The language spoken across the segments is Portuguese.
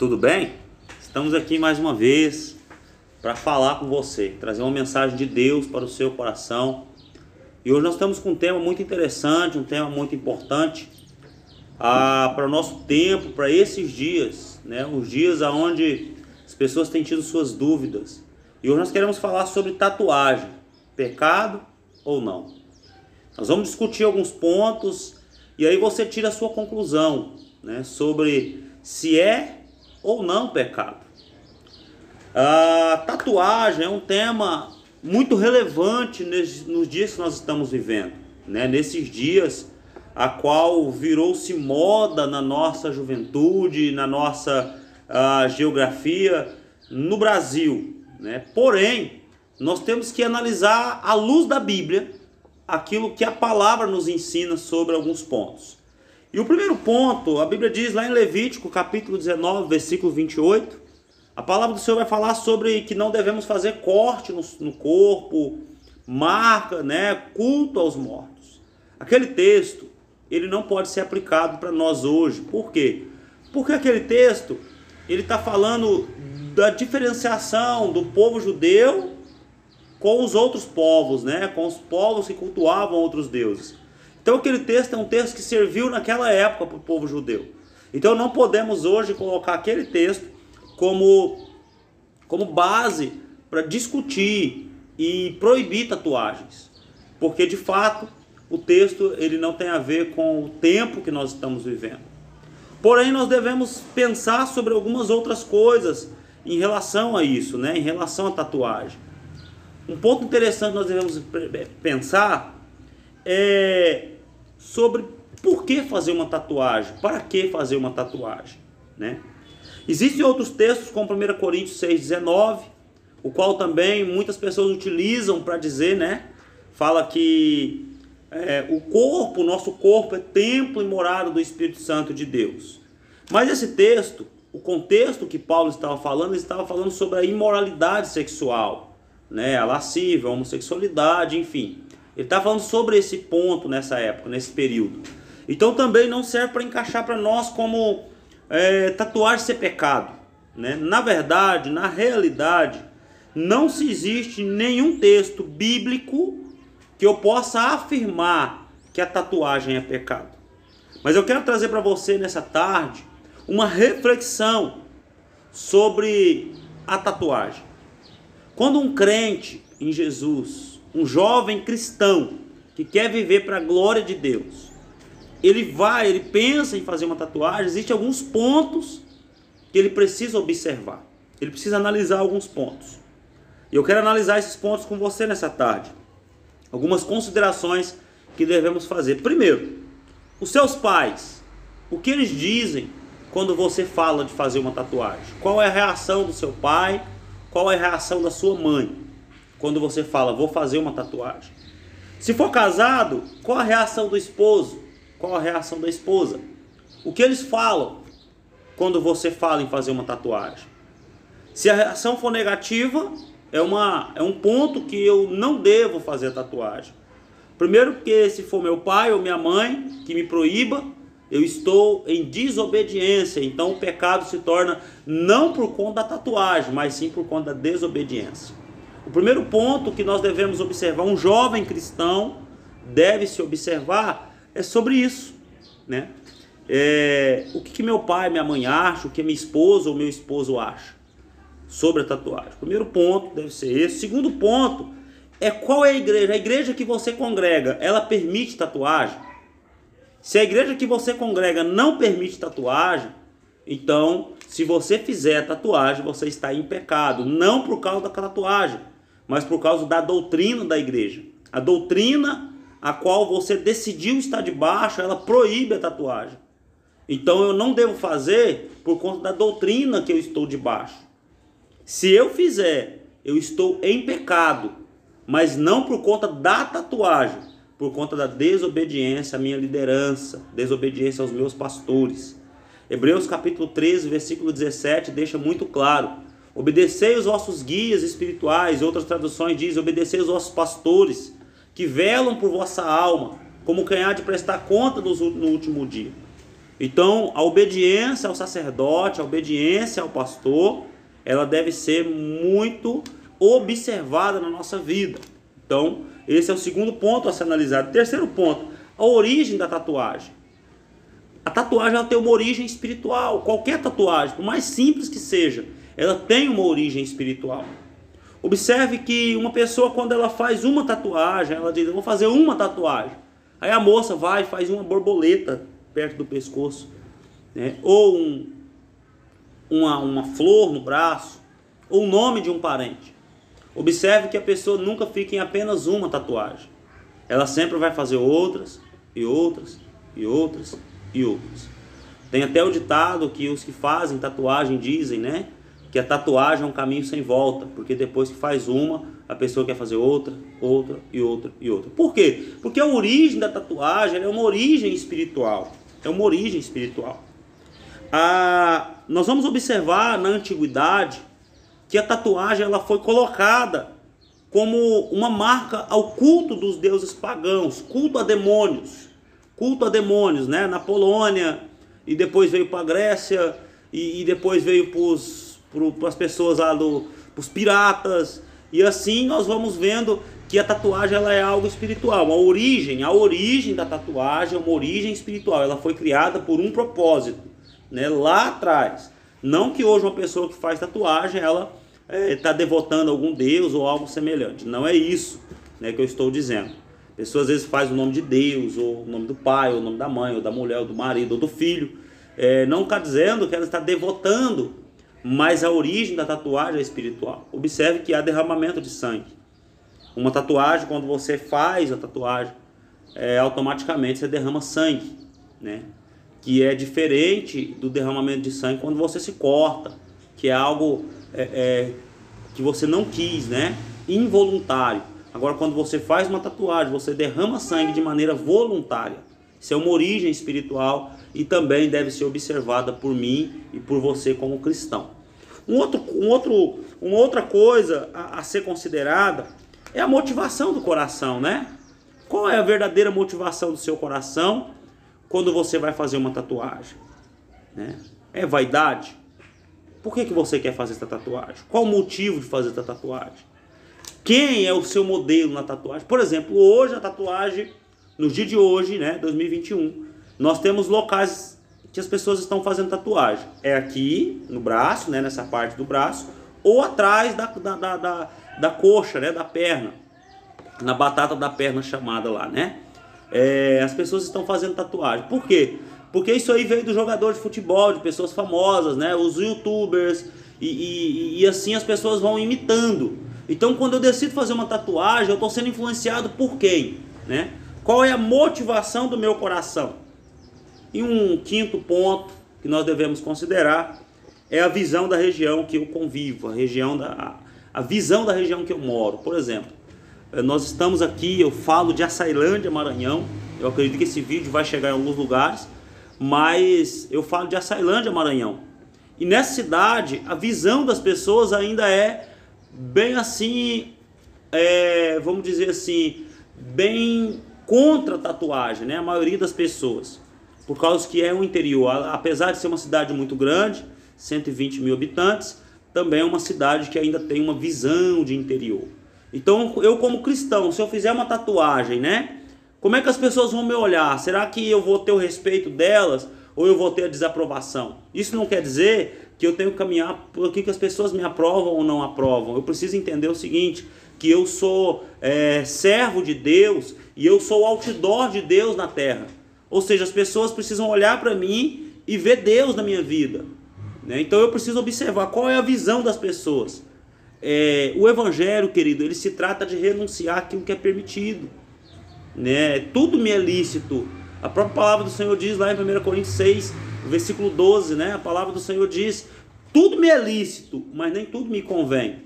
Tudo bem? Estamos aqui mais uma vez para falar com você, trazer uma mensagem de Deus para o seu coração. E hoje nós estamos com um tema muito interessante, um tema muito importante ah, para o nosso tempo, para esses dias, né? Os dias onde as pessoas têm tido suas dúvidas. E hoje nós queremos falar sobre tatuagem, pecado ou não. Nós vamos discutir alguns pontos e aí você tira a sua conclusão, né? Sobre se é ou não pecado. A tatuagem é um tema muito relevante nos dias que nós estamos vivendo, né? Nesses dias a qual virou-se moda na nossa juventude, na nossa geografia no Brasil, né? Porém, nós temos que analisar à luz da Bíblia aquilo que a palavra nos ensina sobre alguns pontos. E o primeiro ponto, a Bíblia diz lá em Levítico, capítulo 19, versículo 28, a palavra do Senhor vai falar sobre que não devemos fazer corte no, no corpo, marca, né, culto aos mortos. Aquele texto, ele não pode ser aplicado para nós hoje. Por quê? Porque aquele texto, ele está falando da diferenciação do povo judeu com os outros povos, né, com os povos que cultuavam outros deuses. Então aquele texto é um texto que serviu naquela época para o povo judeu. Então não podemos hoje colocar aquele texto como, como base para discutir e proibir tatuagens. Porque de fato o texto ele não tem a ver com o tempo que nós estamos vivendo. Porém nós devemos pensar sobre algumas outras coisas em relação a isso, né? em relação à tatuagem. Um ponto interessante que nós devemos pensar é sobre por que fazer uma tatuagem, para que fazer uma tatuagem, né? Existem outros textos, como 1 Coríntios 6,19, o qual também muitas pessoas utilizam para dizer, né? Fala que é, o corpo, o nosso corpo é templo e morada do Espírito Santo de Deus. Mas esse texto, o contexto que Paulo estava falando, ele estava falando sobre a imoralidade sexual, né? A lascívia, a homossexualidade, enfim. Ele está falando sobre esse ponto nessa época, nesse período. Então também não serve para encaixar para nós como é, tatuagem ser pecado. Né? Na verdade, na realidade, não se existe nenhum texto bíblico que eu possa afirmar que a tatuagem é pecado. Mas eu quero trazer para você nessa tarde uma reflexão sobre a tatuagem. Quando um crente em Jesus um jovem cristão que quer viver para a glória de Deus, ele vai, ele pensa em fazer uma tatuagem, existem alguns pontos que ele precisa observar. Ele precisa analisar alguns pontos. E eu quero analisar esses pontos com você nessa tarde. Algumas considerações que devemos fazer. Primeiro, os seus pais, o que eles dizem quando você fala de fazer uma tatuagem? Qual é a reação do seu pai? Qual é a reação da sua mãe? Quando você fala, vou fazer uma tatuagem. Se for casado, qual a reação do esposo? Qual a reação da esposa? O que eles falam quando você fala em fazer uma tatuagem? Se a reação for negativa, é, uma, é um ponto que eu não devo fazer a tatuagem. Primeiro, porque se for meu pai ou minha mãe que me proíba, eu estou em desobediência. Então o pecado se torna não por conta da tatuagem, mas sim por conta da desobediência. O primeiro ponto que nós devemos observar, um jovem cristão deve se observar, é sobre isso, né? É, o que, que meu pai, minha mãe acham, o que minha esposa ou meu esposo acha sobre a tatuagem. primeiro ponto deve ser esse. segundo ponto é qual é a igreja. A igreja que você congrega, ela permite tatuagem? Se a igreja que você congrega não permite tatuagem, então, se você fizer tatuagem, você está em pecado. Não por causa da tatuagem, mas por causa da doutrina da igreja. A doutrina a qual você decidiu estar debaixo, ela proíbe a tatuagem. Então eu não devo fazer por conta da doutrina que eu estou debaixo. Se eu fizer, eu estou em pecado, mas não por conta da tatuagem, por conta da desobediência à minha liderança, desobediência aos meus pastores. Hebreus capítulo 13, versículo 17 deixa muito claro Obedecei os vossos guias espirituais, outras traduções dizem, obedecei os vossos pastores, que velam por vossa alma, como há de prestar conta no último dia. Então, a obediência ao sacerdote, a obediência ao pastor, ela deve ser muito observada na nossa vida. Então, esse é o segundo ponto a ser analisado. Terceiro ponto, a origem da tatuagem. A tatuagem ela tem uma origem espiritual. Qualquer tatuagem, por mais simples que seja, ela tem uma origem espiritual. Observe que uma pessoa, quando ela faz uma tatuagem, ela diz: Eu vou fazer uma tatuagem. Aí a moça vai e faz uma borboleta perto do pescoço, né? ou um, uma, uma flor no braço, ou o nome de um parente. Observe que a pessoa nunca fica em apenas uma tatuagem. Ela sempre vai fazer outras, e outras, e outras, e outras. Tem até o ditado que os que fazem tatuagem dizem, né? Que a tatuagem é um caminho sem volta, porque depois que faz uma, a pessoa quer fazer outra, outra e outra e outra. Por quê? Porque a origem da tatuagem é uma origem espiritual. É uma origem espiritual. Ah, nós vamos observar na antiguidade que a tatuagem ela foi colocada como uma marca ao culto dos deuses pagãos, culto a demônios, culto a demônios, né? Na Polônia e depois veio para a Grécia e, e, depois veio para as pessoas lá do, os piratas e assim nós vamos vendo que a tatuagem ela é algo espiritual. A origem, a origem da tatuagem é uma origem espiritual. Ela foi criada por um propósito, né? Lá atrás. Não que hoje uma pessoa que faz tatuagem ela está é, devotando a algum deus ou algo semelhante. Não é isso, né, que eu estou dizendo. Pessoas às vezes fazem o nome de Deus, ou o nome do pai, ou o nome da mãe, ou da mulher, ou do marido, ou do filho. É, não está dizendo que ela está devotando, mas a origem da tatuagem é espiritual. Observe que há derramamento de sangue. Uma tatuagem, quando você faz a tatuagem, é, automaticamente você derrama sangue, né? Que é diferente do derramamento de sangue quando você se corta, que é algo é, é, que você não quis, né? Involuntário. Agora, quando você faz uma tatuagem, você derrama sangue de maneira voluntária. Isso é uma origem espiritual e também deve ser observada por mim e por você como cristão. Um outro, um outro, uma outra coisa a, a ser considerada é a motivação do coração, né? Qual é a verdadeira motivação do seu coração quando você vai fazer uma tatuagem? Né? É vaidade? Por que, que você quer fazer essa tatuagem? Qual o motivo de fazer essa tatuagem? Quem é o seu modelo na tatuagem? Por exemplo, hoje a tatuagem, no dia de hoje, né, 2021, nós temos locais que as pessoas estão fazendo tatuagem. É aqui no braço, né, nessa parte do braço, ou atrás da, da, da, da, da coxa, né, da perna, na batata da perna chamada lá, né? É, as pessoas estão fazendo tatuagem. Por quê? Porque isso aí veio do jogador de futebol, de pessoas famosas, né? Os youtubers, e, e, e assim as pessoas vão imitando. Então quando eu decido fazer uma tatuagem, eu estou sendo influenciado por quem? Né? Qual é a motivação do meu coração? E um quinto ponto que nós devemos considerar é a visão da região que eu convivo, a região da a visão da região que eu moro. Por exemplo, eh, nós estamos aqui, eu falo de Açailândia, Maranhão. Eu acredito que esse vídeo vai chegar em alguns lugares mas eu falo de Açailândia, Maranhão. E nessa cidade, a visão das pessoas ainda é bem assim, é, vamos dizer assim, bem contra a tatuagem, né? A maioria das pessoas. Por causa que é um interior, apesar de ser uma cidade muito grande, 120 mil habitantes, também é uma cidade que ainda tem uma visão de interior. Então, eu como cristão, se eu fizer uma tatuagem, né? Como é que as pessoas vão me olhar? Será que eu vou ter o respeito delas ou eu vou ter a desaprovação? Isso não quer dizer que eu tenho que caminhar por que as pessoas me aprovam ou não aprovam. Eu preciso entender o seguinte: que eu sou é, servo de Deus e eu sou outdoor de Deus na terra. Ou seja, as pessoas precisam olhar para mim e ver Deus na minha vida. Né? Então eu preciso observar qual é a visão das pessoas. É, o evangelho, querido, ele se trata de renunciar aquilo que é permitido né? Tudo me é lícito. A própria palavra do Senhor diz lá em 1 Coríntios 6, versículo 12, né? A palavra do Senhor diz: tudo me é lícito, mas nem tudo me convém.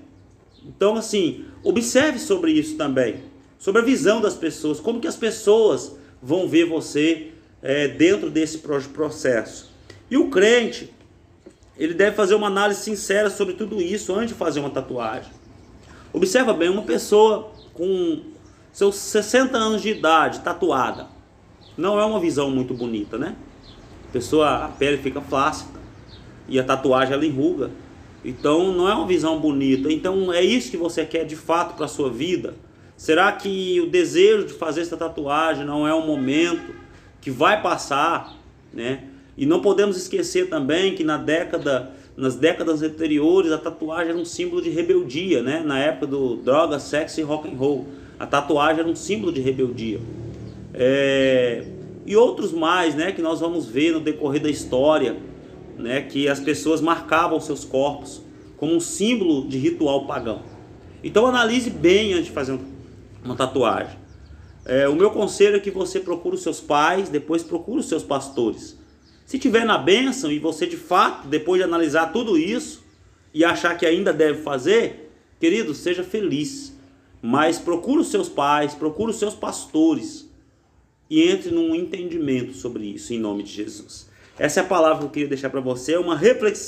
Então, assim, observe sobre isso também, sobre a visão das pessoas, como que as pessoas vão ver você é, dentro desse processo. E o crente, ele deve fazer uma análise sincera sobre tudo isso antes de fazer uma tatuagem. Observa bem, uma pessoa com seus 60 anos de idade, tatuada. Não é uma visão muito bonita, né? A pessoa, a pele fica flácida e a tatuagem ela enruga. Então não é uma visão bonita. Então é isso que você quer de fato para a sua vida? Será que o desejo de fazer essa tatuagem não é um momento que vai passar, né? E não podemos esquecer também que na década, nas décadas anteriores a tatuagem era um símbolo de rebeldia, né? Na época do droga, sexo e rock and roll, a tatuagem era um símbolo de rebeldia. É... E outros mais, né? Que nós vamos ver no decorrer da história, né? Que as pessoas marcavam seus corpos como um símbolo de ritual pagão. Então analise bem antes de fazer uma tatuagem. É, o meu conselho é que você procure os seus pais, depois procure os seus pastores. Se tiver na bênção e você de fato, depois de analisar tudo isso e achar que ainda deve fazer, querido, seja feliz. Mas procure os seus pais, procure os seus pastores e entre num entendimento sobre isso em nome de Jesus. Essa é a palavra que eu queria deixar para você, uma reflexão